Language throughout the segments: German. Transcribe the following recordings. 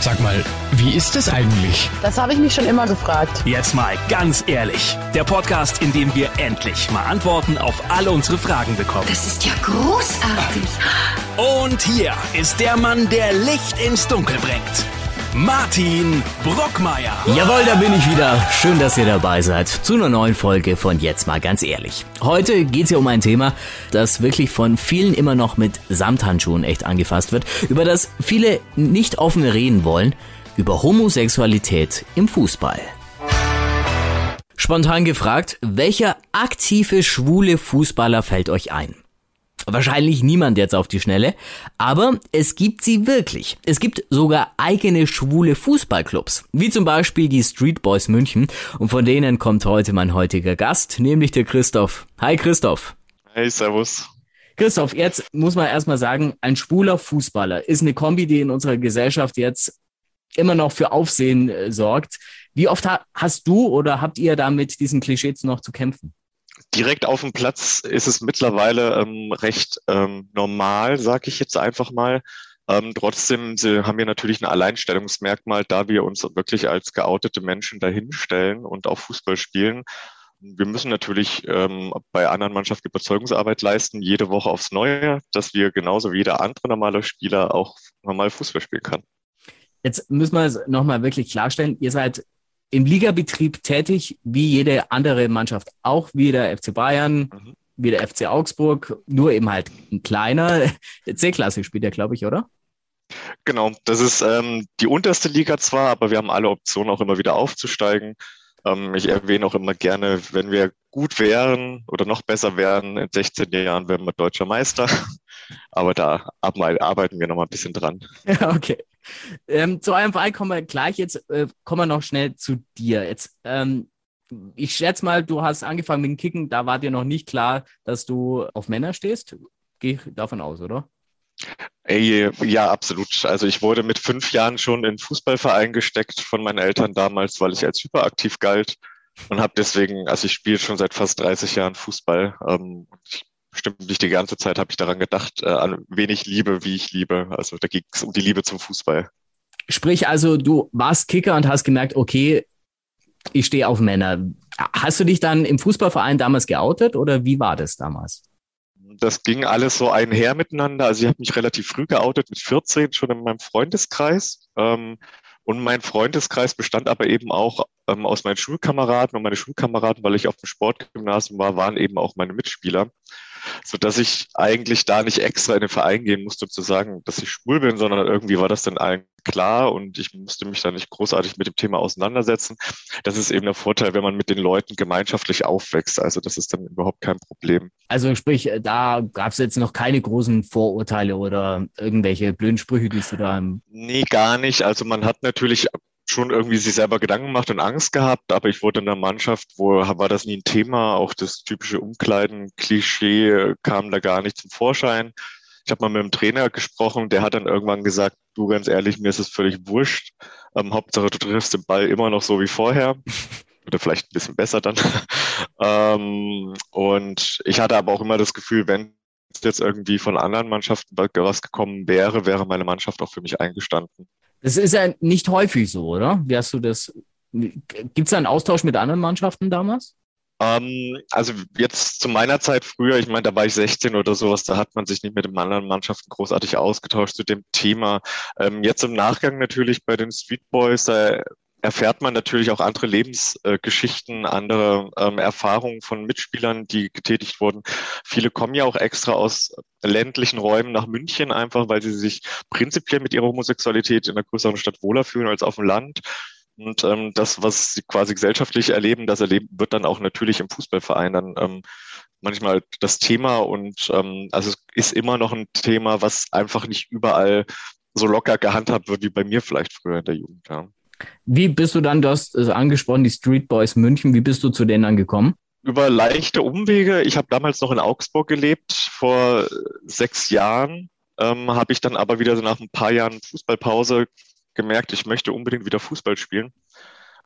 Sag mal, wie ist es eigentlich? Das habe ich mich schon immer gefragt. Jetzt mal ganz ehrlich. Der Podcast, in dem wir endlich mal Antworten auf alle unsere Fragen bekommen. Das ist ja großartig. Und hier ist der Mann, der Licht ins Dunkel bringt. Martin Brockmeier. Jawohl, da bin ich wieder. Schön, dass ihr dabei seid zu einer neuen Folge von Jetzt mal ganz ehrlich. Heute geht es ja um ein Thema, das wirklich von vielen immer noch mit Samthandschuhen echt angefasst wird, über das viele nicht offen reden wollen, über Homosexualität im Fußball. Spontan gefragt, welcher aktive schwule Fußballer fällt euch ein? Wahrscheinlich niemand jetzt auf die Schnelle, aber es gibt sie wirklich. Es gibt sogar eigene schwule Fußballclubs, wie zum Beispiel die Street Boys München und von denen kommt heute mein heutiger Gast, nämlich der Christoph. Hi Christoph. Hey, servus. Christoph, jetzt muss man erstmal sagen, ein schwuler Fußballer ist eine Kombi, die in unserer Gesellschaft jetzt immer noch für Aufsehen äh, sorgt. Wie oft ha hast du oder habt ihr da mit diesen Klischees noch zu kämpfen? Direkt auf dem Platz ist es mittlerweile ähm, recht ähm, normal, sage ich jetzt einfach mal. Ähm, trotzdem haben wir natürlich ein Alleinstellungsmerkmal, da wir uns wirklich als geoutete Menschen dahinstellen und auch Fußball spielen. Wir müssen natürlich ähm, bei anderen Mannschaften Überzeugungsarbeit leisten, jede Woche aufs Neue, dass wir genauso wie jeder andere normale Spieler auch normal Fußball spielen kann. Jetzt müssen wir es nochmal wirklich klarstellen. Ihr seid im Ligabetrieb tätig, wie jede andere Mannschaft, auch wie der FC Bayern, mhm. wie der FC Augsburg, nur eben halt ein kleiner. C-Klasse spielt er, glaube ich, oder? Genau, das ist ähm, die unterste Liga zwar, aber wir haben alle Optionen auch immer wieder aufzusteigen. Ähm, ich erwähne auch immer gerne, wenn wir gut wären oder noch besser wären, in 16 Jahren wären wir deutscher Meister. Aber da arbeiten wir noch mal ein bisschen dran. Ja, okay. Ähm, zu eurem Verein kommen wir gleich. Jetzt äh, kommen wir noch schnell zu dir. Jetzt, ähm, ich schätze mal, du hast angefangen mit dem Kicken. Da war dir noch nicht klar, dass du auf Männer stehst. Gehe ich davon aus, oder? Ey, ja, absolut. Also ich wurde mit fünf Jahren schon in Fußballverein gesteckt von meinen Eltern damals, weil ich als hyperaktiv galt und habe deswegen, also ich spiele schon seit fast 30 Jahren Fußball. Ähm, ich bestimmt nicht die ganze Zeit habe ich daran gedacht, äh, an wen ich liebe, wie ich liebe. Also da ging es um die Liebe zum Fußball. Sprich also, du warst Kicker und hast gemerkt, okay, ich stehe auf Männer. Hast du dich dann im Fußballverein damals geoutet oder wie war das damals? Das ging alles so einher miteinander. Also ich habe mich relativ früh geoutet, mit 14 schon in meinem Freundeskreis. Ähm, und mein Freundeskreis bestand aber eben auch ähm, aus meinen Schulkameraden und meine Schulkameraden, weil ich auf dem Sportgymnasium war, waren eben auch meine Mitspieler so dass ich eigentlich da nicht extra in den Verein gehen musste, um zu sagen, dass ich schwul bin, sondern irgendwie war das dann allen klar und ich musste mich da nicht großartig mit dem Thema auseinandersetzen. Das ist eben der Vorteil, wenn man mit den Leuten gemeinschaftlich aufwächst. Also das ist dann überhaupt kein Problem. Also sprich, da gab es jetzt noch keine großen Vorurteile oder irgendwelche blöden Sprüche, die du da Nee, gar nicht. Also man hat natürlich schon irgendwie sich selber Gedanken gemacht und Angst gehabt, aber ich wurde in der Mannschaft, wo war das nie ein Thema, auch das typische Umkleiden-Klischee kam da gar nicht zum Vorschein. Ich habe mal mit dem Trainer gesprochen, der hat dann irgendwann gesagt, du ganz ehrlich, mir ist es völlig wurscht. Ähm, Hauptsache, du triffst den Ball immer noch so wie vorher. Oder vielleicht ein bisschen besser dann. ähm, und ich hatte aber auch immer das Gefühl, wenn jetzt irgendwie von anderen Mannschaften was gekommen wäre, wäre meine Mannschaft auch für mich eingestanden. Das ist ja nicht häufig so, oder? Wie hast du das? Gibt es da einen Austausch mit anderen Mannschaften damals? Ähm, also jetzt zu meiner Zeit früher, ich meine, da war ich 16 oder sowas, da hat man sich nicht mit den anderen Mannschaften großartig ausgetauscht zu dem Thema. Ähm, jetzt im Nachgang natürlich bei den Street Boys, da erfährt man natürlich auch andere Lebensgeschichten, äh, andere ähm, Erfahrungen von Mitspielern, die getätigt wurden. Viele kommen ja auch extra aus ländlichen Räumen nach München, einfach weil sie sich prinzipiell mit ihrer Homosexualität in einer größeren Stadt wohler fühlen als auf dem Land. Und ähm, das, was sie quasi gesellschaftlich erleben, das erleben wird dann auch natürlich im Fußballverein dann ähm, manchmal das Thema. Und ähm, also es ist immer noch ein Thema, was einfach nicht überall so locker gehandhabt wird wie bei mir vielleicht früher in der Jugend. Ja. Wie bist du dann, du hast also angesprochen, die Street Boys München, wie bist du zu denen angekommen? Über leichte Umwege. Ich habe damals noch in Augsburg gelebt, vor sechs Jahren. Ähm, habe ich dann aber wieder so nach ein paar Jahren Fußballpause gemerkt, ich möchte unbedingt wieder Fußball spielen.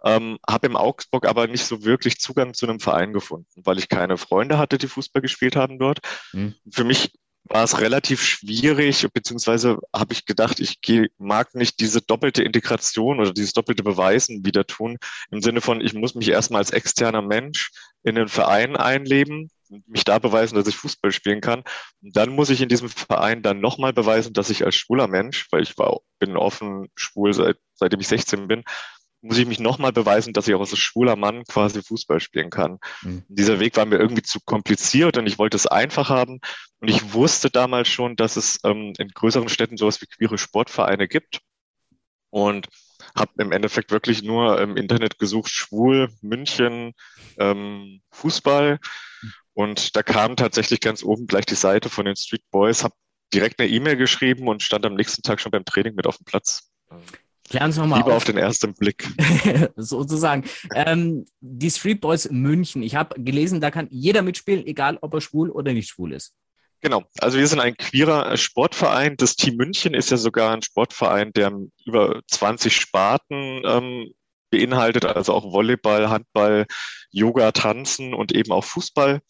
Ähm, habe im Augsburg aber nicht so wirklich Zugang zu einem Verein gefunden, weil ich keine Freunde hatte, die Fußball gespielt haben dort. Mhm. Für mich war es relativ schwierig, beziehungsweise habe ich gedacht, ich mag nicht diese doppelte Integration oder dieses doppelte Beweisen wieder tun, im Sinne von, ich muss mich erstmal als externer Mensch in den Verein einleben, mich da beweisen, dass ich Fußball spielen kann. Und dann muss ich in diesem Verein dann nochmal beweisen, dass ich als schwuler Mensch, weil ich war, bin offen schwul seit, seitdem ich 16 bin, muss ich mich nochmal beweisen, dass ich auch als schwuler Mann quasi Fußball spielen kann. Mhm. Dieser Weg war mir irgendwie zu kompliziert und ich wollte es einfach haben. Und ich wusste damals schon, dass es ähm, in größeren Städten sowas wie queere Sportvereine gibt. Und habe im Endeffekt wirklich nur im Internet gesucht, schwul, München, ähm, Fußball. Und da kam tatsächlich ganz oben gleich die Seite von den Street Boys, habe direkt eine E-Mail geschrieben und stand am nächsten Tag schon beim Training mit auf dem Platz. Klär uns nochmal Lieber auf. auf den ersten Blick. Sozusagen. Ähm, die Street Boys München. Ich habe gelesen, da kann jeder mitspielen, egal ob er schwul oder nicht schwul ist. Genau. Also wir sind ein queerer Sportverein. Das Team München ist ja sogar ein Sportverein, der über 20 Sparten ähm, beinhaltet, also auch Volleyball, Handball, Yoga, Tanzen und eben auch Fußball.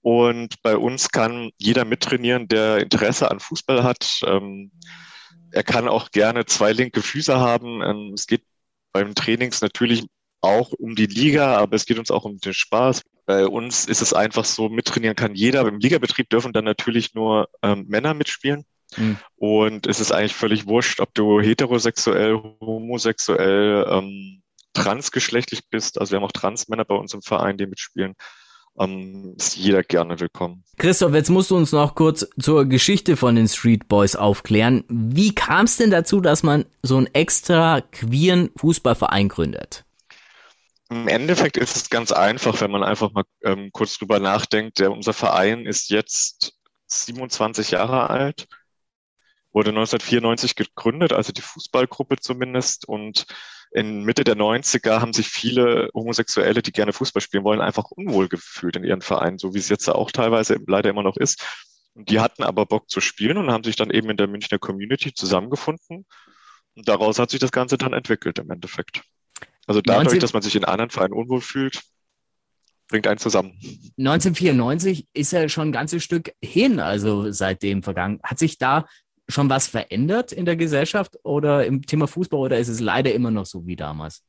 Und bei uns kann jeder mittrainieren, der Interesse an Fußball hat. Ähm, er kann auch gerne zwei linke Füße haben. Ähm, es geht beim Trainings natürlich auch um die Liga, aber es geht uns auch um den Spaß. Bei uns ist es einfach so, mittrainieren kann jeder. Im Ligabetrieb dürfen dann natürlich nur ähm, Männer mitspielen. Mhm. Und es ist eigentlich völlig wurscht, ob du heterosexuell, homosexuell, ähm, transgeschlechtlich bist. Also wir haben auch Transmänner bei uns im Verein, die mitspielen ähm, ist jeder gerne willkommen. Christoph, jetzt musst du uns noch kurz zur Geschichte von den Street Boys aufklären. Wie kam es denn dazu, dass man so einen extra queeren Fußballverein gründet? Im Endeffekt ist es ganz einfach, wenn man einfach mal ähm, kurz drüber nachdenkt. Der, unser Verein ist jetzt 27 Jahre alt, wurde 1994 gegründet, also die Fußballgruppe zumindest. Und in Mitte der 90er haben sich viele Homosexuelle, die gerne Fußball spielen wollen, einfach unwohl gefühlt in ihren Vereinen, so wie es jetzt auch teilweise leider immer noch ist. Und die hatten aber Bock zu spielen und haben sich dann eben in der Münchner Community zusammengefunden. Und daraus hat sich das Ganze dann entwickelt im Endeffekt. Also dadurch, 19... dass man sich in anderen Vereinen unwohl fühlt, bringt einen zusammen. 1994 ist ja schon ein ganzes Stück hin, also seitdem vergangen. Hat sich da schon was verändert in der Gesellschaft oder im Thema Fußball oder ist es leider immer noch so wie damals?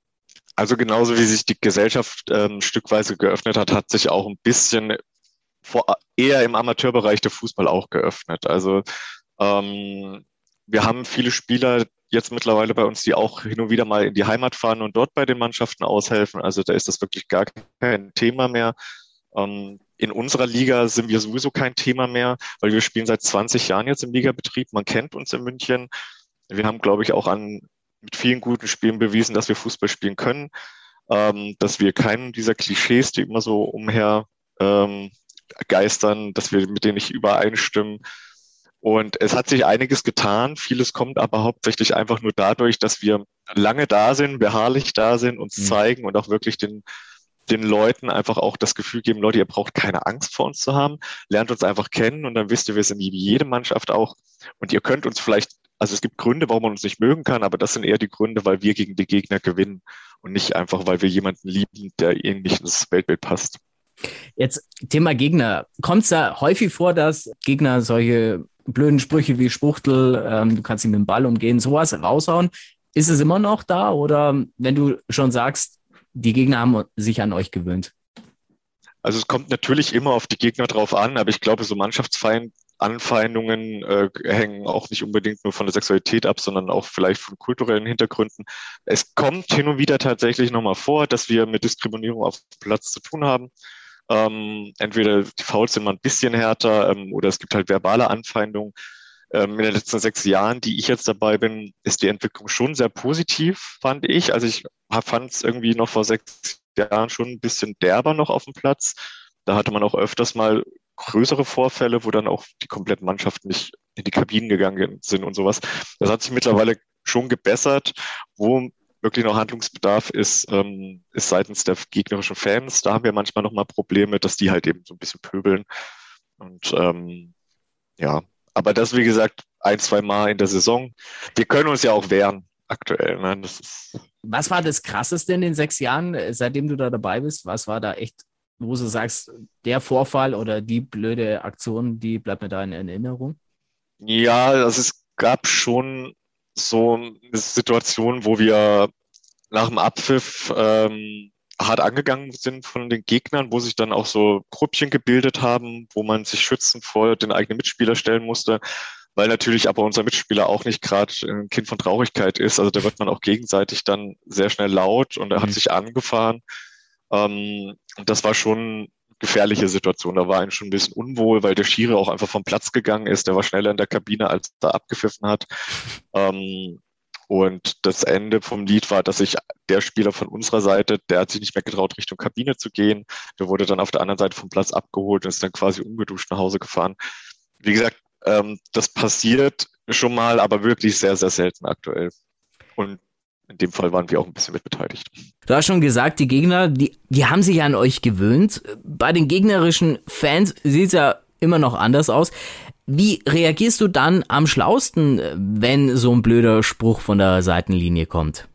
Also genauso wie sich die Gesellschaft ähm, stückweise geöffnet hat, hat sich auch ein bisschen vor, eher im Amateurbereich der Fußball auch geöffnet. Also ähm, wir haben viele Spieler jetzt mittlerweile bei uns, die auch hin und wieder mal in die Heimat fahren und dort bei den Mannschaften aushelfen. Also da ist das wirklich gar kein Thema mehr. Ähm, in unserer Liga sind wir sowieso kein Thema mehr, weil wir spielen seit 20 Jahren jetzt im Ligabetrieb. Man kennt uns in München. Wir haben, glaube ich, auch an, mit vielen guten Spielen bewiesen, dass wir Fußball spielen können, ähm, dass wir keinen dieser Klischees, die immer so umher ähm, geistern, dass wir mit denen nicht übereinstimmen. Und es hat sich einiges getan. Vieles kommt aber hauptsächlich einfach nur dadurch, dass wir lange da sind, beharrlich da sind, uns mhm. zeigen und auch wirklich den den Leuten einfach auch das Gefühl geben, Leute, ihr braucht keine Angst vor uns zu haben, lernt uns einfach kennen und dann wisst ihr, wir sind wie jede Mannschaft auch und ihr könnt uns vielleicht, also es gibt Gründe, warum man uns nicht mögen kann, aber das sind eher die Gründe, weil wir gegen die Gegner gewinnen und nicht einfach, weil wir jemanden lieben, der ihnen nicht ins Weltbild passt. Jetzt Thema Gegner. Kommt es da häufig vor, dass Gegner solche blöden Sprüche wie Spuchtel, ähm, du kannst ihn mit dem Ball umgehen, sowas raushauen? Ist es immer noch da? Oder wenn du schon sagst, die Gegner haben sich an euch gewöhnt? Also es kommt natürlich immer auf die Gegner drauf an, aber ich glaube, so Mannschaftsanfeindungen äh, hängen auch nicht unbedingt nur von der Sexualität ab, sondern auch vielleicht von kulturellen Hintergründen. Es kommt hin und wieder tatsächlich nochmal vor, dass wir mit Diskriminierung auf Platz zu tun haben. Ähm, entweder die Fouls sind mal ein bisschen härter ähm, oder es gibt halt verbale Anfeindungen. Ähm, in den letzten sechs Jahren, die ich jetzt dabei bin, ist die Entwicklung schon sehr positiv, fand ich. Also ich fand es irgendwie noch vor sechs Jahren schon ein bisschen derber noch auf dem Platz. Da hatte man auch öfters mal größere Vorfälle, wo dann auch die komplette Mannschaft nicht in die Kabinen gegangen sind und sowas. Das hat sich mittlerweile schon gebessert. Wo wirklich noch Handlungsbedarf ist, ähm, ist seitens der gegnerischen Fans. Da haben wir manchmal noch mal Probleme, dass die halt eben so ein bisschen pöbeln. Und ähm, ja, aber das, wie gesagt, ein, zwei Mal in der Saison. Wir können uns ja auch wehren aktuell. Ne? Was war das Krasseste in den sechs Jahren, äh, seitdem du da dabei bist? Was war da echt wo du sagst, der Vorfall oder die blöde Aktion, die bleibt mir da in Erinnerung? Ja, also es gab schon so eine Situation, wo wir nach dem Abpfiff ähm, hart angegangen sind von den Gegnern, wo sich dann auch so Gruppchen gebildet haben, wo man sich schützend vor den eigenen Mitspieler stellen musste, weil natürlich aber unser Mitspieler auch nicht gerade ein Kind von Traurigkeit ist. Also da wird man auch gegenseitig dann sehr schnell laut und er hat mhm. sich angefahren. Ähm, und das war schon gefährliche Situation. Da war ein schon ein bisschen unwohl, weil der Schiri auch einfach vom Platz gegangen ist. Der war schneller in der Kabine, als er abgepfiffen hat. Ähm, und das Ende vom Lied war, dass sich der Spieler von unserer Seite, der hat sich nicht mehr getraut, Richtung Kabine zu gehen. Der wurde dann auf der anderen Seite vom Platz abgeholt und ist dann quasi ungeduscht nach Hause gefahren. Wie gesagt, ähm, das passiert schon mal, aber wirklich sehr, sehr selten aktuell. Und in dem Fall waren wir auch ein bisschen mit beteiligt. Du hast schon gesagt, die Gegner, die, die haben sich an euch gewöhnt. Bei den gegnerischen Fans sieht es ja immer noch anders aus. Wie reagierst du dann am schlausten, wenn so ein blöder Spruch von der Seitenlinie kommt?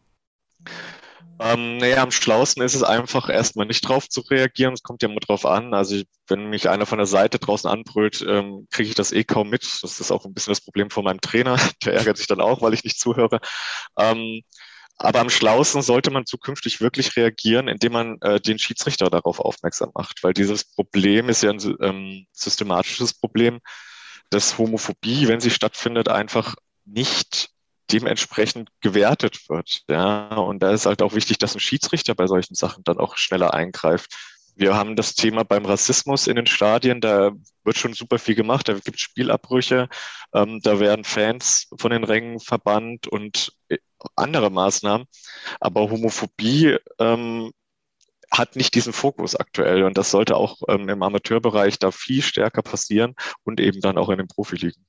Ähm, naja, am schlausten ist es einfach erstmal nicht drauf zu reagieren. Es kommt ja immer drauf an. Also wenn mich einer von der Seite draußen anbrüllt, ähm, kriege ich das eh kaum mit. Das ist auch ein bisschen das Problem von meinem Trainer. Der ärgert sich dann auch, weil ich nicht zuhöre. Ähm, aber am schlausten sollte man zukünftig wirklich reagieren, indem man äh, den Schiedsrichter darauf aufmerksam macht, weil dieses Problem ist ja ein ähm, systematisches Problem dass Homophobie, wenn sie stattfindet, einfach nicht dementsprechend gewertet wird. Ja, und da ist halt auch wichtig, dass ein Schiedsrichter bei solchen Sachen dann auch schneller eingreift. Wir haben das Thema beim Rassismus in den Stadien, da wird schon super viel gemacht, da gibt es Spielabbrüche, ähm, da werden Fans von den Rängen verbannt und äh, andere Maßnahmen. Aber Homophobie ähm, hat nicht diesen Fokus aktuell und das sollte auch ähm, im Amateurbereich da viel stärker passieren und eben dann auch in den Profiligen.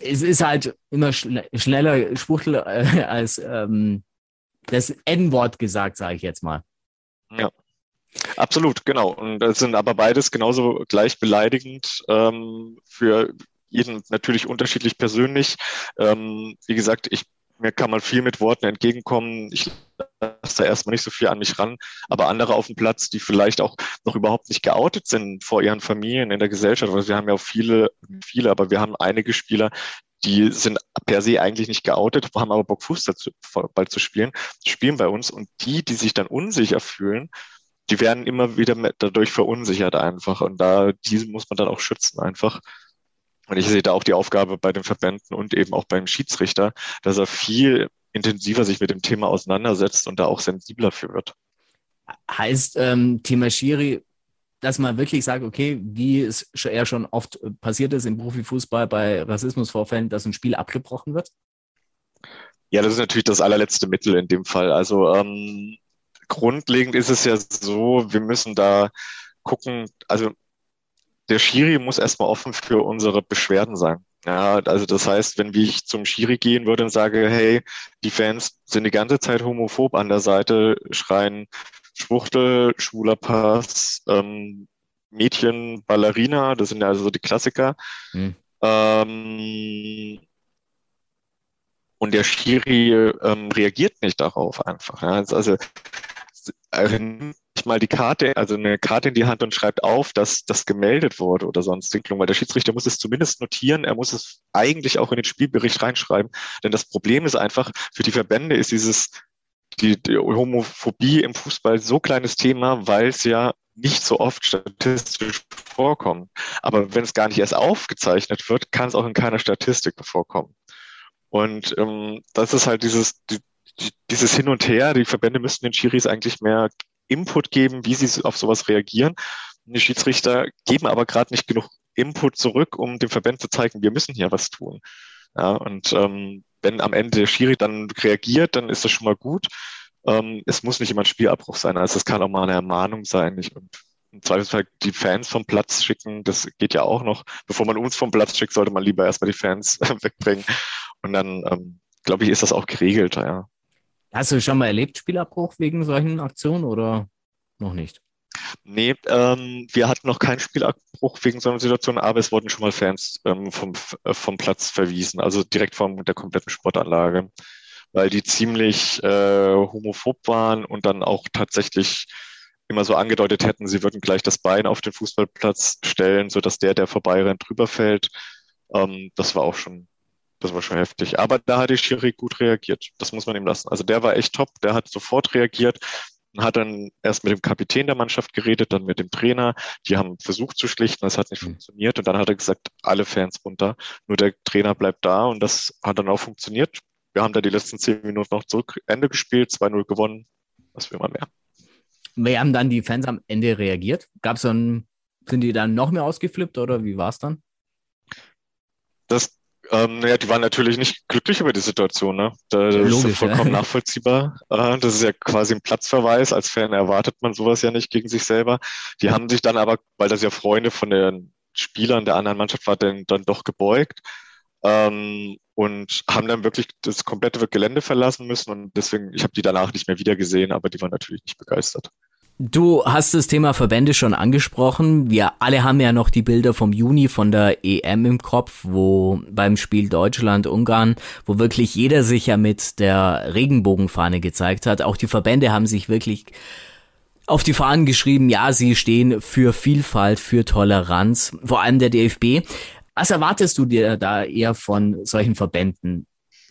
Es ist halt immer schl schneller Spuchtel äh, als ähm, das N-Wort gesagt, sage ich jetzt mal. Ja. Absolut, genau. Und das sind aber beides genauso gleich beleidigend ähm, für jeden natürlich unterschiedlich persönlich. Ähm, wie gesagt, ich mir kann man viel mit Worten entgegenkommen. Ich lasse da erstmal nicht so viel an mich ran. Aber andere auf dem Platz, die vielleicht auch noch überhaupt nicht geoutet sind vor ihren Familien in der Gesellschaft, weil wir haben ja auch viele, viele, aber wir haben einige Spieler, die sind per se eigentlich nicht geoutet, haben aber Bock, Fußball zu spielen, spielen bei uns. Und die, die sich dann unsicher fühlen, die werden immer wieder dadurch verunsichert einfach. Und da, diese muss man dann auch schützen einfach. Und ich sehe da auch die Aufgabe bei den Verbänden und eben auch beim Schiedsrichter, dass er viel intensiver sich mit dem Thema auseinandersetzt und da auch sensibler für wird. Heißt ähm, Thema Schiri, dass man wirklich sagt, okay, wie es eher schon oft passiert ist im Profifußball bei Rassismusvorfällen, dass ein Spiel abgebrochen wird? Ja, das ist natürlich das allerletzte Mittel in dem Fall. Also ähm, grundlegend ist es ja so, wir müssen da gucken, also der Schiri muss erstmal offen für unsere Beschwerden sein. Ja, also das heißt, wenn ich zum Schiri gehen würde und sage, hey, die Fans sind die ganze Zeit homophob an der Seite, schreien Schwuchtel, schwuler Pass, ähm, Mädchen, Ballerina, das sind ja also die Klassiker. Hm. Ähm, und der Schiri ähm, reagiert nicht darauf einfach. Ja. Also, also mal die Karte, also eine Karte in die Hand und schreibt auf, dass das gemeldet wurde oder sonst weil der Schiedsrichter muss es zumindest notieren, er muss es eigentlich auch in den Spielbericht reinschreiben. Denn das Problem ist einfach, für die Verbände ist dieses, die, die Homophobie im Fußball so kleines Thema, weil es ja nicht so oft statistisch vorkommt. Aber wenn es gar nicht erst aufgezeichnet wird, kann es auch in keiner Statistik vorkommen. Und ähm, das ist halt dieses, die, dieses Hin und Her. Die Verbände müssten den Schiris eigentlich mehr Input geben, wie sie auf sowas reagieren. Die Schiedsrichter geben aber gerade nicht genug Input zurück, um dem Verband zu zeigen, wir müssen hier was tun. Ja, und ähm, wenn am Ende der Schiri dann reagiert, dann ist das schon mal gut. Ähm, es muss nicht immer ein Spielabbruch sein, also es kann auch mal eine Ermahnung sein. Nicht? Und im Zweifelsfall die Fans vom Platz schicken, das geht ja auch noch. Bevor man uns vom Platz schickt, sollte man lieber erstmal die Fans wegbringen. Und dann, ähm, glaube ich, ist das auch geregelt, ja. Hast du schon mal erlebt, Spielabbruch wegen solchen Aktionen oder noch nicht? Nee, ähm, wir hatten noch keinen Spielabbruch wegen so einer Situation, aber es wurden schon mal Fans ähm, vom, äh, vom Platz verwiesen, also direkt von der kompletten Sportanlage, weil die ziemlich äh, homophob waren und dann auch tatsächlich immer so angedeutet hätten, sie würden gleich das Bein auf den Fußballplatz stellen, sodass der, der vorbeirennt, drüber fällt. Ähm, das war auch schon, das war schon heftig. Aber da hat die Schiri gut reagiert. Das muss man ihm lassen. Also der war echt top. Der hat sofort reagiert und hat dann erst mit dem Kapitän der Mannschaft geredet, dann mit dem Trainer. Die haben versucht zu schlichten, das hat nicht mhm. funktioniert. Und dann hat er gesagt, alle Fans runter. Nur der Trainer bleibt da und das hat dann auch funktioniert. Wir haben da die letzten zehn Minuten noch zurück Ende gespielt, 2-0 gewonnen. Was will man mehr? Wie haben dann die Fans am Ende reagiert? Gab es dann, sind die dann noch mehr ausgeflippt oder wie war es dann? Das, ähm, ja, die waren natürlich nicht glücklich über die Situation. Ne? Das Logisch, ist vollkommen ja. nachvollziehbar. Äh, das ist ja quasi ein Platzverweis. Als Fan erwartet man sowas ja nicht gegen sich selber. Die haben sich dann aber, weil das ja Freunde von den Spielern der anderen Mannschaft waren, dann doch gebeugt. Ähm, und haben dann wirklich das komplette Gelände verlassen müssen und deswegen, ich habe die danach nicht mehr wiedergesehen, aber die waren natürlich nicht begeistert. Du hast das Thema Verbände schon angesprochen. Wir alle haben ja noch die Bilder vom Juni von der EM im Kopf, wo beim Spiel Deutschland-Ungarn, wo wirklich jeder sich ja mit der Regenbogenfahne gezeigt hat. Auch die Verbände haben sich wirklich auf die Fahnen geschrieben, ja, sie stehen für Vielfalt, für Toleranz, vor allem der DFB. Was erwartest du dir da eher von solchen Verbänden?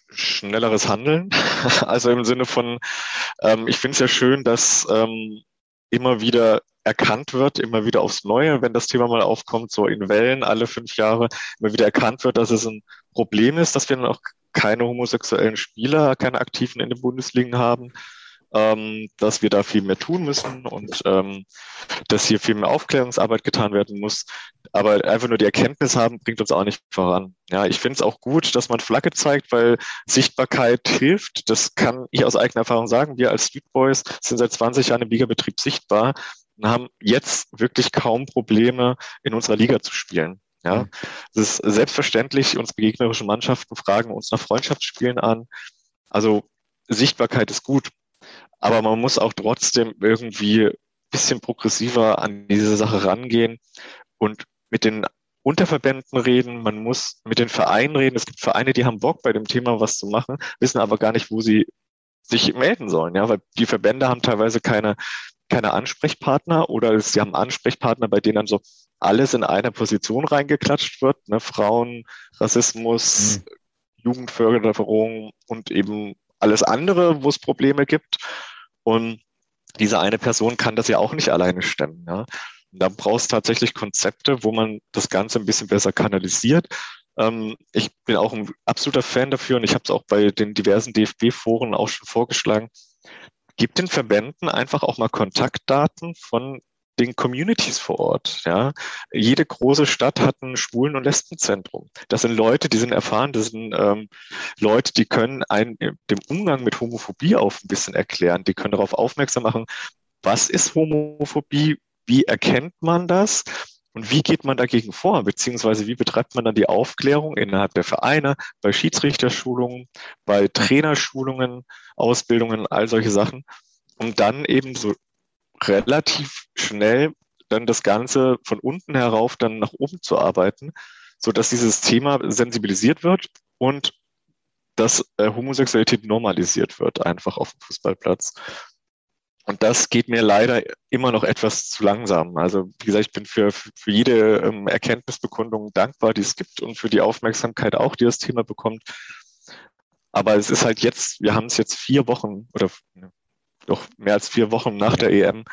Schnelleres Handeln. Also im Sinne von, ähm, ich finde es ja schön, dass ähm, immer wieder erkannt wird, immer wieder aufs Neue, wenn das Thema mal aufkommt, so in Wellen alle fünf Jahre, immer wieder erkannt wird, dass es ein Problem ist, dass wir dann auch keine homosexuellen Spieler, keine Aktiven in den Bundesligen haben, ähm, dass wir da viel mehr tun müssen und ähm, dass hier viel mehr Aufklärungsarbeit getan werden muss. Aber einfach nur die Erkenntnis haben, bringt uns auch nicht voran. Ja, ich finde es auch gut, dass man Flagge zeigt, weil Sichtbarkeit hilft. Das kann ich aus eigener Erfahrung sagen. Wir als Street Boys sind seit 20 Jahren im Ligabetrieb sichtbar und haben jetzt wirklich kaum Probleme, in unserer Liga zu spielen. Ja, es ist selbstverständlich, uns gegnerische Mannschaften fragen uns nach Freundschaftsspielen an. Also Sichtbarkeit ist gut. Aber man muss auch trotzdem irgendwie ein bisschen progressiver an diese Sache rangehen und mit den Unterverbänden reden, man muss mit den Vereinen reden. Es gibt Vereine, die haben Bock bei dem Thema was zu machen, wissen aber gar nicht, wo sie sich melden sollen, ja, weil die Verbände haben teilweise keine, keine Ansprechpartner oder sie haben Ansprechpartner, bei denen dann so alles in einer Position reingeklatscht wird, ne, Frauen, Rassismus, mhm. Jugendförderung und eben alles andere, wo es Probleme gibt. Und diese eine Person kann das ja auch nicht alleine stemmen. Ja. Und da brauchst du tatsächlich Konzepte, wo man das Ganze ein bisschen besser kanalisiert. Ähm, ich bin auch ein absoluter Fan dafür und ich habe es auch bei den diversen DFB-Foren auch schon vorgeschlagen. Gib den Verbänden einfach auch mal Kontaktdaten von den Communities vor Ort. Ja. Jede große Stadt hat ein Schwulen- und Lesbenzentrum. Das sind Leute, die sind erfahren, das sind ähm, Leute, die können einen dem Umgang mit Homophobie auch ein bisschen erklären. Die können darauf aufmerksam machen, was ist Homophobie, wie erkennt man das und wie geht man dagegen vor, beziehungsweise wie betreibt man dann die Aufklärung innerhalb der Vereine, bei Schiedsrichterschulungen, bei Trainerschulungen, Ausbildungen, all solche Sachen, um dann eben so relativ schnell dann das Ganze von unten herauf dann nach oben zu arbeiten, so dass dieses Thema sensibilisiert wird und dass äh, Homosexualität normalisiert wird, einfach auf dem Fußballplatz. Und das geht mir leider immer noch etwas zu langsam. Also wie gesagt, ich bin für, für jede ähm, Erkenntnisbekundung dankbar, die es gibt und für die Aufmerksamkeit auch, die das Thema bekommt. Aber es ist halt jetzt, wir haben es jetzt vier Wochen oder doch mehr als vier Wochen nach der EM.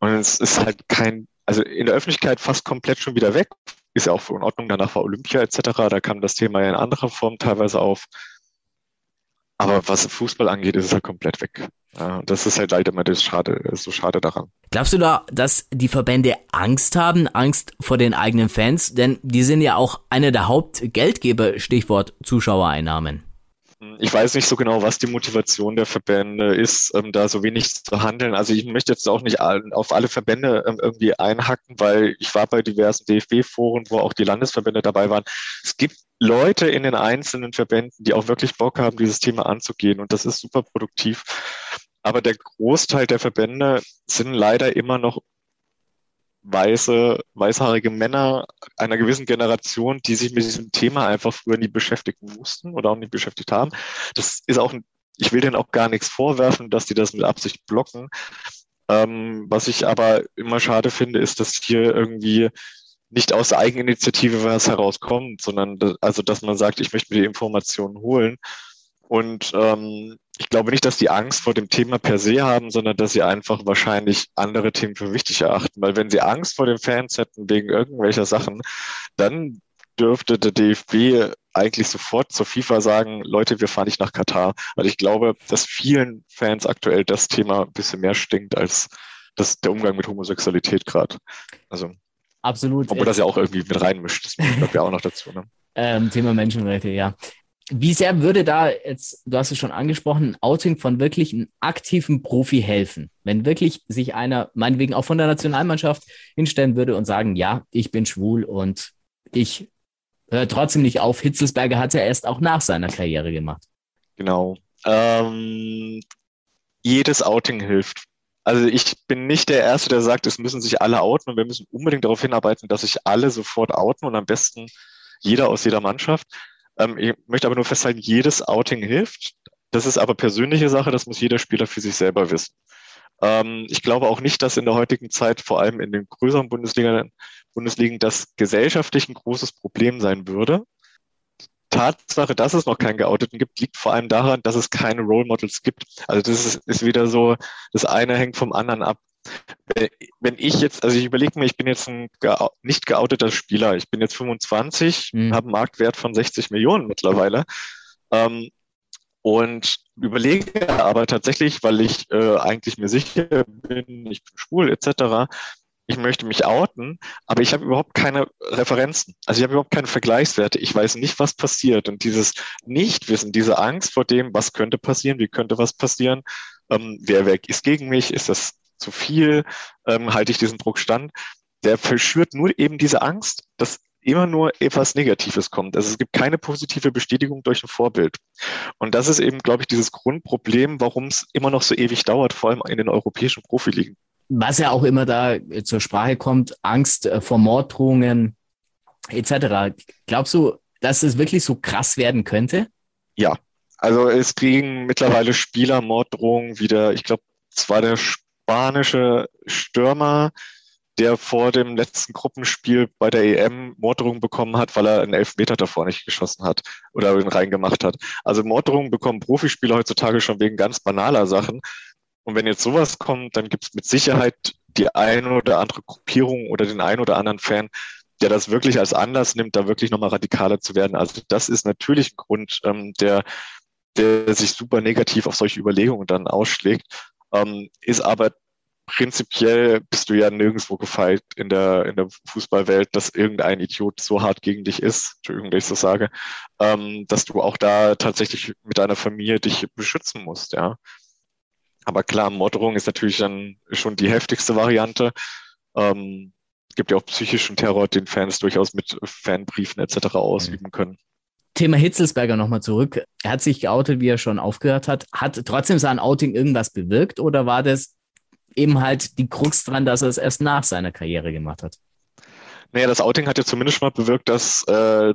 Und es ist halt kein, also in der Öffentlichkeit fast komplett schon wieder weg. Ist ja auch in Ordnung, danach war Olympia etc. Da kam das Thema ja in anderer Form teilweise auf. Aber was Fußball angeht, ist es halt komplett weg. Das ist halt leider immer das schade, so schade daran. Glaubst du da, dass die Verbände Angst haben, Angst vor den eigenen Fans? Denn die sind ja auch einer der Hauptgeldgeber, Stichwort Zuschauereinnahmen. Ich weiß nicht so genau, was die Motivation der Verbände ist, ähm, da so wenig zu handeln. Also ich möchte jetzt auch nicht auf alle Verbände ähm, irgendwie einhacken, weil ich war bei diversen DFB-Foren, wo auch die Landesverbände dabei waren. Es gibt Leute in den einzelnen Verbänden, die auch wirklich Bock haben, dieses Thema anzugehen und das ist super produktiv. Aber der Großteil der Verbände sind leider immer noch weiße, weißhaarige Männer einer gewissen Generation, die sich mit diesem Thema einfach früher nie beschäftigen mussten oder auch nicht beschäftigt haben. Das ist auch, ich will denen auch gar nichts vorwerfen, dass die das mit Absicht blocken. Ähm, was ich aber immer schade finde, ist, dass hier irgendwie nicht aus Eigeninitiative was herauskommt, sondern also, dass man sagt, ich möchte mir die Informationen holen. Und ähm, ich glaube nicht, dass die Angst vor dem Thema per se haben, sondern dass sie einfach wahrscheinlich andere Themen für wichtig erachten. Weil wenn sie Angst vor den Fans hätten wegen irgendwelcher Sachen, dann dürfte der DFB eigentlich sofort zur FIFA sagen, Leute, wir fahren nicht nach Katar. Weil ich glaube, dass vielen Fans aktuell das Thema ein bisschen mehr stinkt als das, der Umgang mit Homosexualität gerade. Also Absolut. Obwohl das ja auch irgendwie mit reinmischt. Das gehört ja auch noch dazu. Ne? Ähm, Thema Menschenrechte, ja. Wie sehr würde da jetzt, du hast es schon angesprochen, ein Outing von wirklich einem aktiven Profi helfen? Wenn wirklich sich einer, meinetwegen auch von der Nationalmannschaft, hinstellen würde und sagen, ja, ich bin schwul und ich höre trotzdem nicht auf. Hitzelsberger hat ja erst auch nach seiner Karriere gemacht. Genau. Ähm, jedes Outing hilft. Also ich bin nicht der Erste, der sagt, es müssen sich alle outen und wir müssen unbedingt darauf hinarbeiten, dass sich alle sofort outen und am besten jeder aus jeder Mannschaft. Ähm, ich möchte aber nur festhalten, jedes Outing hilft. Das ist aber persönliche Sache, das muss jeder Spieler für sich selber wissen. Ähm, ich glaube auch nicht, dass in der heutigen Zeit, vor allem in den größeren Bundesligen, Bundesligen das gesellschaftlich ein großes Problem sein würde. Tatsache, dass es noch keinen Geouteten gibt, liegt vor allem daran, dass es keine Role Models gibt. Also das ist, ist wieder so, das eine hängt vom anderen ab. Wenn ich jetzt, also ich überlege mir, ich bin jetzt ein nicht geouteter Spieler, ich bin jetzt 25, mhm. habe einen Marktwert von 60 Millionen mittlerweile ähm, und überlege aber tatsächlich, weil ich äh, eigentlich mir sicher bin, ich bin schwul etc., ich möchte mich outen, aber ich habe überhaupt keine Referenzen. Also ich habe überhaupt keine Vergleichswerte. Ich weiß nicht, was passiert. Und dieses Nichtwissen, diese Angst vor dem, was könnte passieren, wie könnte was passieren, ähm, wer, wer ist gegen mich, ist das zu viel, ähm, halte ich diesen Druck stand, der verschürt nur eben diese Angst, dass immer nur etwas Negatives kommt. Also es gibt keine positive Bestätigung durch ein Vorbild. Und das ist eben, glaube ich, dieses Grundproblem, warum es immer noch so ewig dauert, vor allem in den europäischen Profiligen was ja auch immer da äh, zur Sprache kommt, Angst äh, vor Morddrohungen etc. Glaubst du, dass es wirklich so krass werden könnte? Ja, also es kriegen mittlerweile Spieler Morddrohungen wieder. Ich glaube, es war der spanische Stürmer, der vor dem letzten Gruppenspiel bei der EM Morddrohungen bekommen hat, weil er einen Elfmeter davor nicht geschossen hat oder ihn reingemacht hat. Also Morddrohungen bekommen Profispieler heutzutage schon wegen ganz banaler Sachen. Und wenn jetzt sowas kommt, dann gibt es mit Sicherheit die eine oder andere Gruppierung oder den einen oder anderen Fan, der das wirklich als Anlass nimmt, da wirklich nochmal radikaler zu werden. Also das ist natürlich ein Grund, ähm, der, der sich super negativ auf solche Überlegungen dann ausschlägt, ähm, ist aber prinzipiell bist du ja nirgendwo gefeit in der, in der Fußballwelt, dass irgendein Idiot so hart gegen dich ist, Entschuldigung, dass ich so sage, ähm, dass du auch da tatsächlich mit deiner Familie dich beschützen musst, ja. Aber klar, Morddrohung ist natürlich dann schon die heftigste Variante. Ähm, gibt ja auch psychischen Terror, den Fans durchaus mit Fanbriefen etc. ausüben können. Thema Hitzelsberger nochmal zurück. Er hat sich geoutet, wie er schon aufgehört hat. Hat trotzdem sein Outing irgendwas bewirkt oder war das eben halt die Krux dran, dass er es erst nach seiner Karriere gemacht hat? Naja, das Outing hat ja zumindest mal bewirkt, dass äh,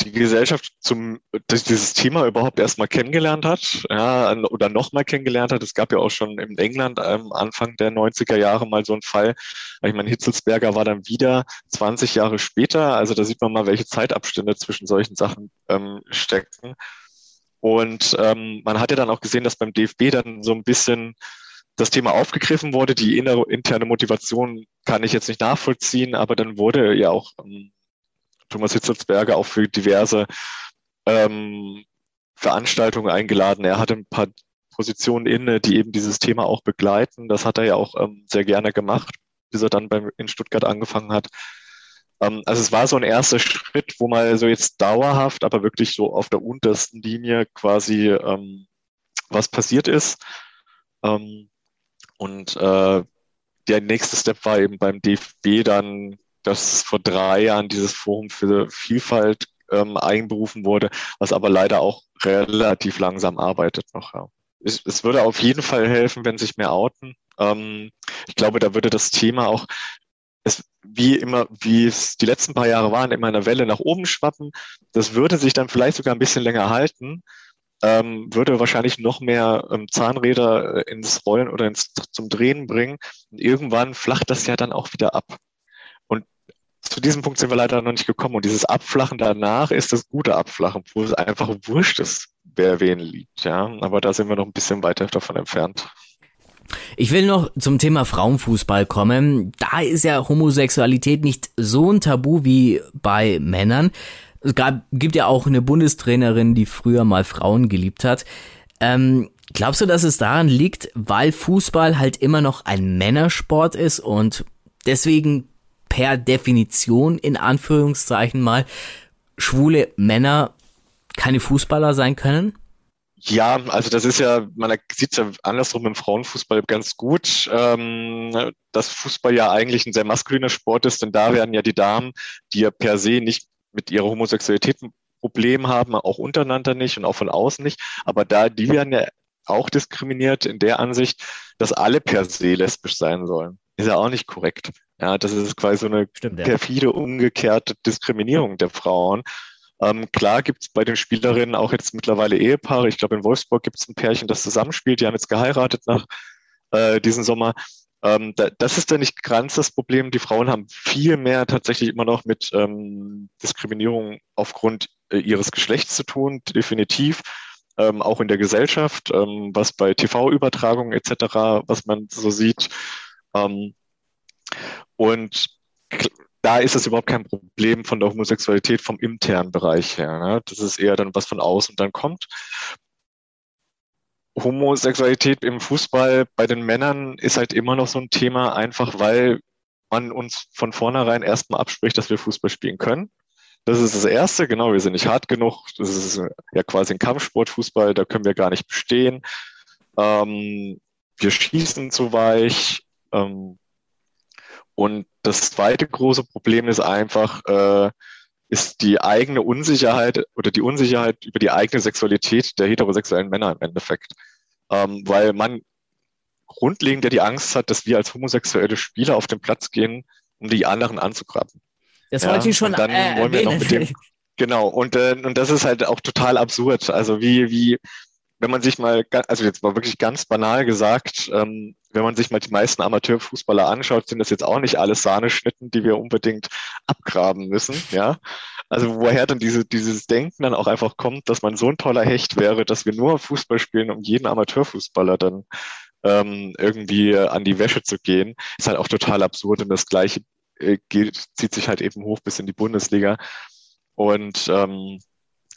die Gesellschaft zum dieses Thema überhaupt erstmal kennengelernt hat, ja, oder nochmal kennengelernt hat. Es gab ja auch schon in England ähm, Anfang der 90er Jahre mal so einen Fall. Ich meine, Hitzelsberger war dann wieder 20 Jahre später. Also da sieht man mal, welche Zeitabstände zwischen solchen Sachen ähm, stecken. Und ähm, man hat ja dann auch gesehen, dass beim DFB dann so ein bisschen das Thema aufgegriffen wurde. Die innere, interne Motivation kann ich jetzt nicht nachvollziehen, aber dann wurde ja auch ähm, Thomas Hitzelsberger auch für diverse ähm, Veranstaltungen eingeladen. Er hatte ein paar Positionen inne, die eben dieses Thema auch begleiten. Das hat er ja auch ähm, sehr gerne gemacht, bis er dann beim, in Stuttgart angefangen hat. Ähm, also es war so ein erster Schritt, wo man so jetzt dauerhaft, aber wirklich so auf der untersten Linie quasi ähm, was passiert ist. Ähm, und äh, der nächste Step war eben beim DFB dann dass vor drei Jahren dieses Forum für Vielfalt ähm, einberufen wurde, was aber leider auch relativ langsam arbeitet noch. Ja. Es, es würde auf jeden Fall helfen, wenn sich mehr outen. Ähm, ich glaube, da würde das Thema auch es, wie immer, wie es die letzten paar Jahre waren, immer eine Welle nach oben schwappen. Das würde sich dann vielleicht sogar ein bisschen länger halten. Ähm, würde wahrscheinlich noch mehr ähm, Zahnräder äh, ins Rollen oder ins, zum Drehen bringen. Und irgendwann flacht das ja dann auch wieder ab. Und zu diesem Punkt sind wir leider noch nicht gekommen. Und dieses Abflachen danach ist das gute Abflachen, wo es einfach wurscht ist, wer wen liebt. Ja, aber da sind wir noch ein bisschen weiter davon entfernt. Ich will noch zum Thema Frauenfußball kommen. Da ist ja Homosexualität nicht so ein Tabu wie bei Männern. Es gab, gibt ja auch eine Bundestrainerin, die früher mal Frauen geliebt hat. Ähm, glaubst du, dass es daran liegt, weil Fußball halt immer noch ein Männersport ist und deswegen per Definition in Anführungszeichen mal schwule Männer keine Fußballer sein können? Ja, also das ist ja, man sieht es ja andersrum im Frauenfußball ganz gut, ähm, dass Fußball ja eigentlich ein sehr maskuliner Sport ist, denn da werden ja die Damen, die ja per se nicht mit ihrer Homosexualität ein Problem haben, auch untereinander nicht und auch von außen nicht, aber da, die werden ja auch diskriminiert in der Ansicht, dass alle per se lesbisch sein sollen. Ist ja auch nicht korrekt. Ja, das ist quasi so eine Stimmt, ja. perfide, umgekehrte Diskriminierung der Frauen. Ähm, klar gibt es bei den Spielerinnen auch jetzt mittlerweile Ehepaare. Ich glaube, in Wolfsburg gibt es ein Pärchen, das zusammenspielt. Die haben jetzt geheiratet nach äh, diesem Sommer. Ähm, da, das ist ja nicht ganz das Problem. Die Frauen haben viel mehr tatsächlich immer noch mit ähm, Diskriminierung aufgrund äh, ihres Geschlechts zu tun, definitiv. Ähm, auch in der Gesellschaft, ähm, was bei TV-Übertragungen etc., was man so sieht. Ähm, und da ist es überhaupt kein Problem von der Homosexualität vom internen Bereich her. Ne? Das ist eher dann, was von außen dann kommt. Homosexualität im Fußball bei den Männern ist halt immer noch so ein Thema, einfach weil man uns von vornherein erstmal abspricht, dass wir Fußball spielen können. Das ist das Erste, genau, wir sind nicht hart genug. Das ist ja quasi ein Kampfsportfußball, da können wir gar nicht bestehen. Ähm, wir schießen zu weich. Ähm, und das zweite große Problem ist einfach, äh, ist die eigene Unsicherheit oder die Unsicherheit über die eigene Sexualität der heterosexuellen Männer im Endeffekt. Ähm, weil man grundlegend ja die Angst hat, dass wir als homosexuelle Spieler auf den Platz gehen, um die anderen anzugraben. Das ja, wollte ich schon dann äh, wollen wir noch mit dem, Genau, und, äh, und das ist halt auch total absurd. Also wie, wie, wenn man sich mal, also jetzt mal wirklich ganz banal gesagt, ähm, wenn man sich mal die meisten Amateurfußballer anschaut, sind das jetzt auch nicht alles Sahneschnitten, die wir unbedingt abgraben müssen, ja. Also woher dann diese, dieses Denken dann auch einfach kommt, dass man so ein toller Hecht wäre, dass wir nur Fußball spielen, um jeden Amateurfußballer dann ähm, irgendwie an die Wäsche zu gehen, ist halt auch total absurd und das Gleiche äh, geht, zieht sich halt eben hoch bis in die Bundesliga. Und ähm,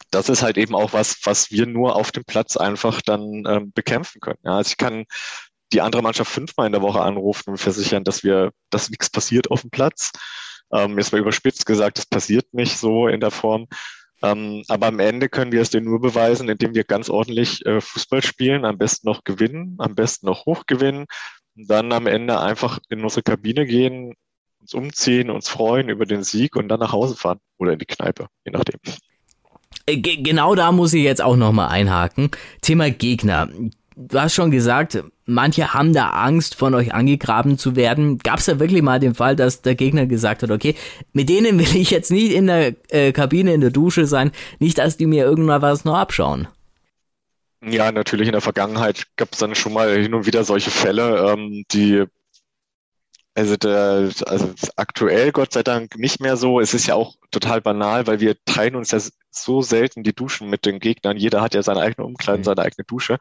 das ist halt eben auch was, was wir nur auf dem Platz einfach dann ähm, bekämpfen können. Ja, also ich kann die andere Mannschaft fünfmal in der Woche anrufen und versichern, dass wir, dass nichts passiert auf dem Platz. Ähm, jetzt mal überspitzt gesagt, es passiert nicht so in der Form. Ähm, aber am Ende können wir es denen nur beweisen, indem wir ganz ordentlich äh, Fußball spielen, am besten noch gewinnen, am besten noch hoch gewinnen und dann am Ende einfach in unsere Kabine gehen, uns umziehen, uns freuen über den Sieg und dann nach Hause fahren oder in die Kneipe, je nachdem. Äh, genau da muss ich jetzt auch nochmal einhaken. Thema Gegner. Du hast schon gesagt, manche haben da Angst, von euch angegraben zu werden. Gab es da wirklich mal den Fall, dass der Gegner gesagt hat, okay, mit denen will ich jetzt nicht in der äh, Kabine, in der Dusche sein, nicht, dass die mir irgendwann was noch abschauen? Ja, natürlich in der Vergangenheit gab es dann schon mal hin und wieder solche Fälle, ähm, die also, der, also aktuell Gott sei Dank nicht mehr so. Es ist ja auch total banal, weil wir teilen uns ja so selten die Duschen mit den Gegnern. Jeder hat ja seine eigene Umkleidung, mhm. seine eigene Dusche.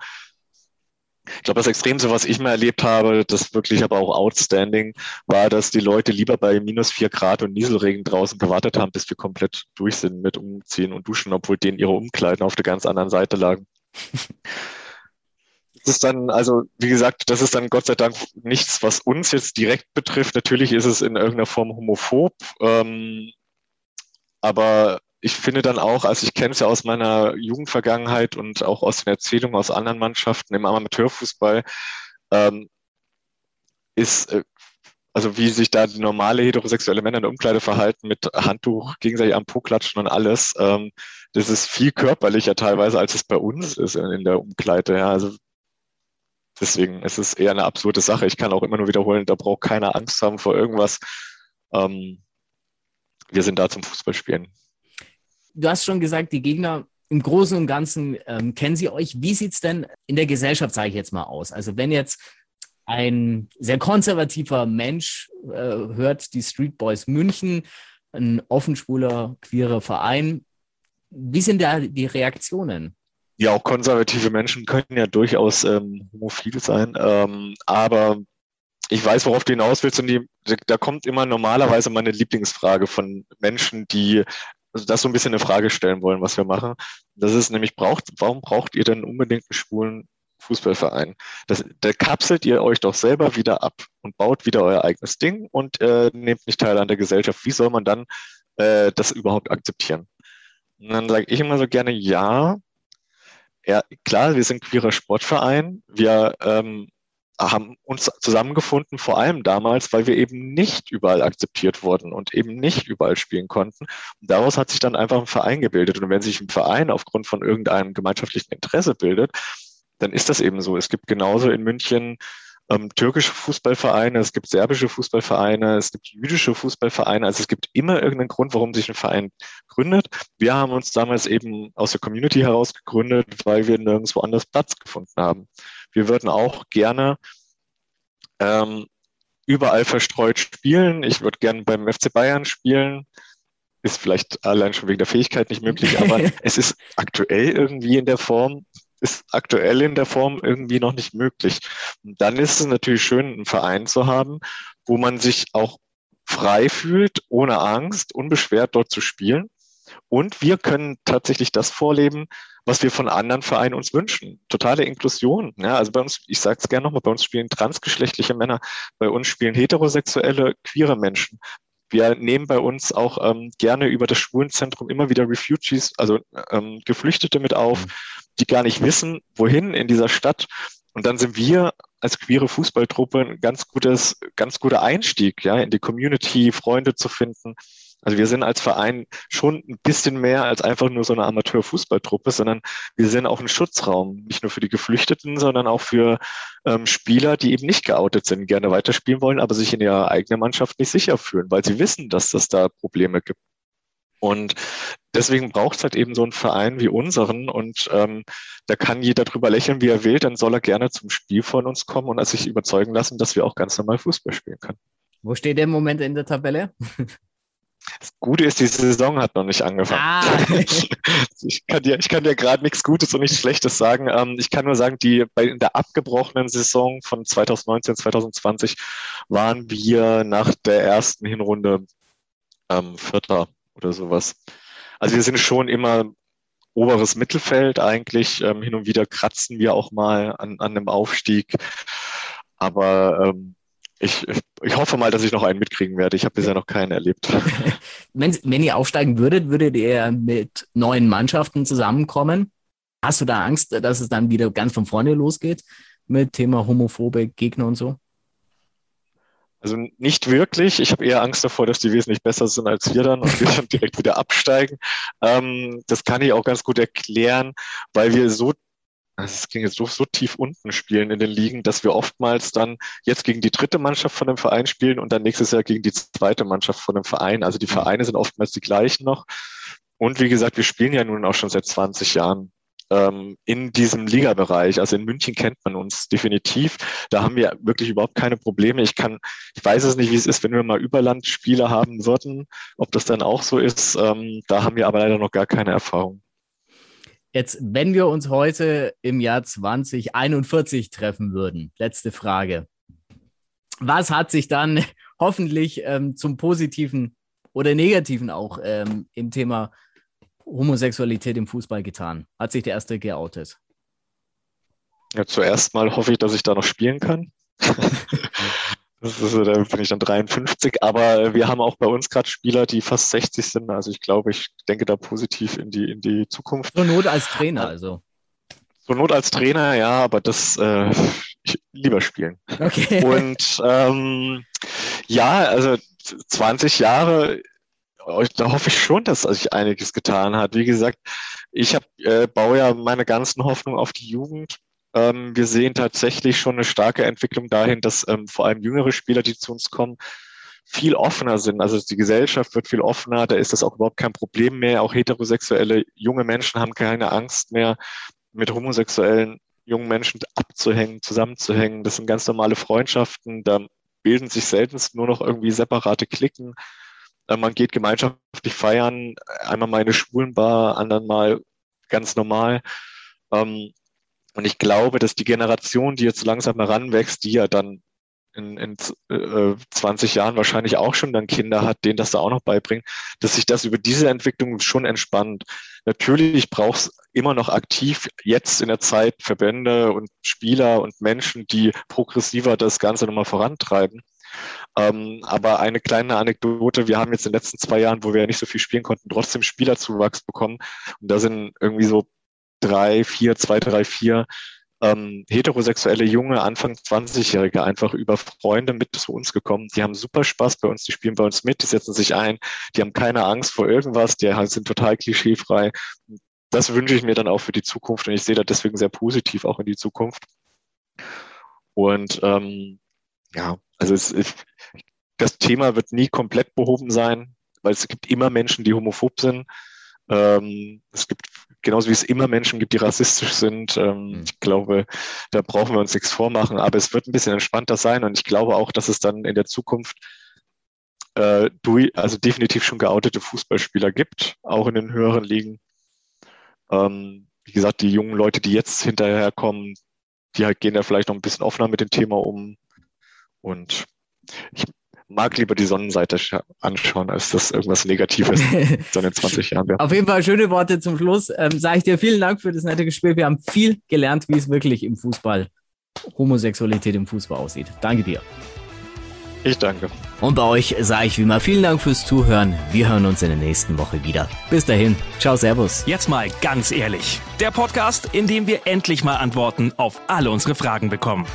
Ich glaube, das Extremste, was ich mal erlebt habe, das wirklich aber auch outstanding, war, dass die Leute lieber bei minus vier Grad und Nieselregen draußen gewartet haben, bis wir komplett durch sind mit Umziehen und Duschen, obwohl denen ihre Umkleiden auf der ganz anderen Seite lagen. Das ist dann, also wie gesagt, das ist dann Gott sei Dank nichts, was uns jetzt direkt betrifft. Natürlich ist es in irgendeiner Form homophob, ähm, aber ich finde dann auch, also ich kenne es ja aus meiner Jugendvergangenheit und auch aus den Erzählungen aus anderen Mannschaften im Amateurfußball, ähm, ist, äh, also wie sich da normale heterosexuelle Männer in der Umkleide verhalten mit Handtuch gegenseitig am Po klatschen und alles, ähm, das ist viel körperlicher teilweise, als es bei uns ist in, in der Umkleide. Ja. Also Deswegen ist es eher eine absurde Sache. Ich kann auch immer nur wiederholen, da braucht keiner Angst haben vor irgendwas. Ähm, wir sind da zum Fußballspielen. Du hast schon gesagt, die Gegner im Großen und Ganzen ähm, kennen Sie euch. Wie sieht's denn in der Gesellschaft, sage ich jetzt mal, aus? Also wenn jetzt ein sehr konservativer Mensch äh, hört die Street Boys München, ein offenschwuler, queerer Verein, wie sind da die Reaktionen? Ja, auch konservative Menschen können ja durchaus ähm, homophil sein, ähm, aber ich weiß, worauf du hinaus willst und die, da kommt immer normalerweise meine Lieblingsfrage von Menschen, die also das so ein bisschen eine Frage stellen wollen, was wir machen. Das ist nämlich, braucht, warum braucht ihr denn unbedingt einen schwulen Fußballverein? Das, da kapselt ihr euch doch selber wieder ab und baut wieder euer eigenes Ding und äh, nehmt nicht teil an der Gesellschaft. Wie soll man dann äh, das überhaupt akzeptieren? Und dann sage ich immer so gerne, ja, ja, klar, wir sind queerer Sportverein. Wir ähm, haben uns zusammengefunden, vor allem damals, weil wir eben nicht überall akzeptiert wurden und eben nicht überall spielen konnten. Und daraus hat sich dann einfach ein Verein gebildet. Und wenn sich ein Verein aufgrund von irgendeinem gemeinschaftlichen Interesse bildet, dann ist das eben so. Es gibt genauso in München ähm, türkische Fußballvereine, es gibt serbische Fußballvereine, es gibt jüdische Fußballvereine. Also es gibt immer irgendeinen Grund, warum sich ein Verein gründet. Wir haben uns damals eben aus der Community heraus gegründet, weil wir nirgendwo anders Platz gefunden haben. Wir würden auch gerne ähm, überall verstreut spielen. Ich würde gerne beim FC Bayern spielen. Ist vielleicht allein schon wegen der Fähigkeit nicht möglich, aber es ist aktuell irgendwie in der Form, ist aktuell in der Form irgendwie noch nicht möglich. Und dann ist es natürlich schön, einen Verein zu haben, wo man sich auch frei fühlt, ohne Angst, unbeschwert dort zu spielen. Und wir können tatsächlich das vorleben, was wir von anderen Vereinen uns wünschen. Totale Inklusion. Ja, also bei uns, ich sage es gerne nochmal, bei uns spielen transgeschlechtliche Männer, bei uns spielen heterosexuelle, queere Menschen. Wir nehmen bei uns auch ähm, gerne über das Schwulenzentrum immer wieder Refugees, also ähm, Geflüchtete mit auf, die gar nicht wissen, wohin in dieser Stadt. Und dann sind wir als queere Fußballtruppe ein ganz gutes, ganz guter Einstieg, ja, in die Community, Freunde zu finden. Also wir sind als Verein schon ein bisschen mehr als einfach nur so eine Amateurfußballtruppe, sondern wir sind auch ein Schutzraum, nicht nur für die Geflüchteten, sondern auch für ähm, Spieler, die eben nicht geoutet sind, gerne weiterspielen wollen, aber sich in ihrer eigenen Mannschaft nicht sicher fühlen, weil sie wissen, dass es da Probleme gibt. Und deswegen braucht es halt eben so einen Verein wie unseren und ähm, da kann jeder drüber lächeln, wie er will, dann soll er gerne zum Spiel von uns kommen und sich überzeugen lassen, dass wir auch ganz normal Fußball spielen können. Wo steht der im Moment in der Tabelle? Das Gute ist, die Saison hat noch nicht angefangen. Ah. ich kann dir, ich kann dir gerade nichts Gutes und nichts Schlechtes sagen. Ähm, ich kann nur sagen, die bei in der abgebrochenen Saison von 2019, 2020 waren wir nach der ersten Hinrunde ähm, Vierter oder sowas. Also wir sind schon immer oberes Mittelfeld eigentlich. Ähm, hin und wieder kratzen wir auch mal an, an einem Aufstieg. Aber ähm, ich, ich hoffe mal, dass ich noch einen mitkriegen werde. Ich habe bisher noch keinen erlebt. wenn, wenn ihr aufsteigen würdet, würdet ihr mit neuen Mannschaften zusammenkommen? Hast du da Angst, dass es dann wieder ganz von vorne losgeht mit Thema homophobe Gegner und so? Also nicht wirklich. Ich habe eher Angst davor, dass die wesentlich besser sind als wir dann und wir dann direkt wieder absteigen. Ähm, das kann ich auch ganz gut erklären, weil wir so es ging jetzt so, so tief unten spielen in den Ligen, dass wir oftmals dann jetzt gegen die dritte Mannschaft von dem Verein spielen und dann nächstes Jahr gegen die zweite Mannschaft von dem Verein. Also die mhm. Vereine sind oftmals die gleichen noch. Und wie gesagt, wir spielen ja nun auch schon seit 20 Jahren ähm, in diesem Ligabereich. Also in München kennt man uns definitiv. Da haben wir wirklich überhaupt keine Probleme. Ich kann, ich weiß es nicht, wie es ist, wenn wir mal Überlandspiele haben würden, ob das dann auch so ist. Ähm, da haben wir aber leider noch gar keine Erfahrung. Jetzt, wenn wir uns heute im Jahr 2041 treffen würden, letzte Frage. Was hat sich dann hoffentlich ähm, zum Positiven oder Negativen auch ähm, im Thema Homosexualität im Fußball getan? Hat sich der Erste geoutet? Ja, zuerst mal hoffe ich, dass ich da noch spielen kann. Das ist, da bin ich dann 53. Aber wir haben auch bei uns gerade Spieler, die fast 60 sind. Also ich glaube, ich denke da positiv in die, in die Zukunft. Zur Not als Trainer also. Zur Not als Trainer, ja, aber das äh, ich, lieber spielen. Okay. Und ähm, ja, also 20 Jahre, da hoffe ich schon, dass sich einiges getan hat. Wie gesagt, ich hab, äh, baue ja meine ganzen Hoffnungen auf die Jugend ähm, wir sehen tatsächlich schon eine starke Entwicklung dahin, dass ähm, vor allem jüngere Spieler, die zu uns kommen, viel offener sind. Also die Gesellschaft wird viel offener, da ist das auch überhaupt kein Problem mehr. Auch heterosexuelle junge Menschen haben keine Angst mehr, mit homosexuellen jungen Menschen abzuhängen, zusammenzuhängen. Das sind ganz normale Freundschaften. Da bilden sich seltenst nur noch irgendwie separate Klicken. Äh, man geht gemeinschaftlich feiern, einmal mal in eine Schwulenbar, anderen mal ganz normal. Ähm, und ich glaube, dass die Generation, die jetzt langsam heranwächst, die ja dann in, in äh, 20 Jahren wahrscheinlich auch schon dann Kinder hat, denen das da auch noch beibringen, dass sich das über diese Entwicklung schon entspannt. Natürlich braucht es immer noch aktiv jetzt in der Zeit Verbände und Spieler und Menschen, die progressiver das Ganze nochmal vorantreiben. Ähm, aber eine kleine Anekdote, wir haben jetzt in den letzten zwei Jahren, wo wir ja nicht so viel spielen konnten, trotzdem Spielerzuwachs bekommen. Und da sind irgendwie so drei, vier, zwei, drei, vier ähm, heterosexuelle junge Anfang 20-Jährige einfach über Freunde mit zu uns gekommen. Die haben super Spaß bei uns, die spielen bei uns mit, die setzen sich ein, die haben keine Angst vor irgendwas, die sind total klischeefrei. Das wünsche ich mir dann auch für die Zukunft und ich sehe da deswegen sehr positiv auch in die Zukunft. Und ähm, ja, also es, ich, das Thema wird nie komplett behoben sein, weil es gibt immer Menschen, die homophob sind. Ähm, es gibt genauso wie es immer Menschen gibt, die rassistisch sind. Ähm, mhm. Ich glaube, da brauchen wir uns nichts vormachen, aber es wird ein bisschen entspannter sein und ich glaube auch, dass es dann in der Zukunft äh, also definitiv schon geoutete Fußballspieler gibt, auch in den höheren Ligen. Ähm, wie gesagt, die jungen Leute, die jetzt hinterherkommen, die halt gehen da vielleicht noch ein bisschen offener mit dem Thema um. Und ich mag lieber die Sonnenseite anschauen, als das irgendwas Negatives so in 20 Jahren wäre. Auf jeden Fall schöne Worte zum Schluss. Ähm, Sage ich dir vielen Dank für das nette Gespräch. Wir haben viel gelernt, wie es wirklich im Fußball, Homosexualität im Fußball aussieht. Danke dir. Ich danke. Und bei euch sage ich wie immer vielen Dank fürs Zuhören. Wir hören uns in der nächsten Woche wieder. Bis dahin. Ciao, Servus. Jetzt mal ganz ehrlich. Der Podcast, in dem wir endlich mal Antworten auf alle unsere Fragen bekommen.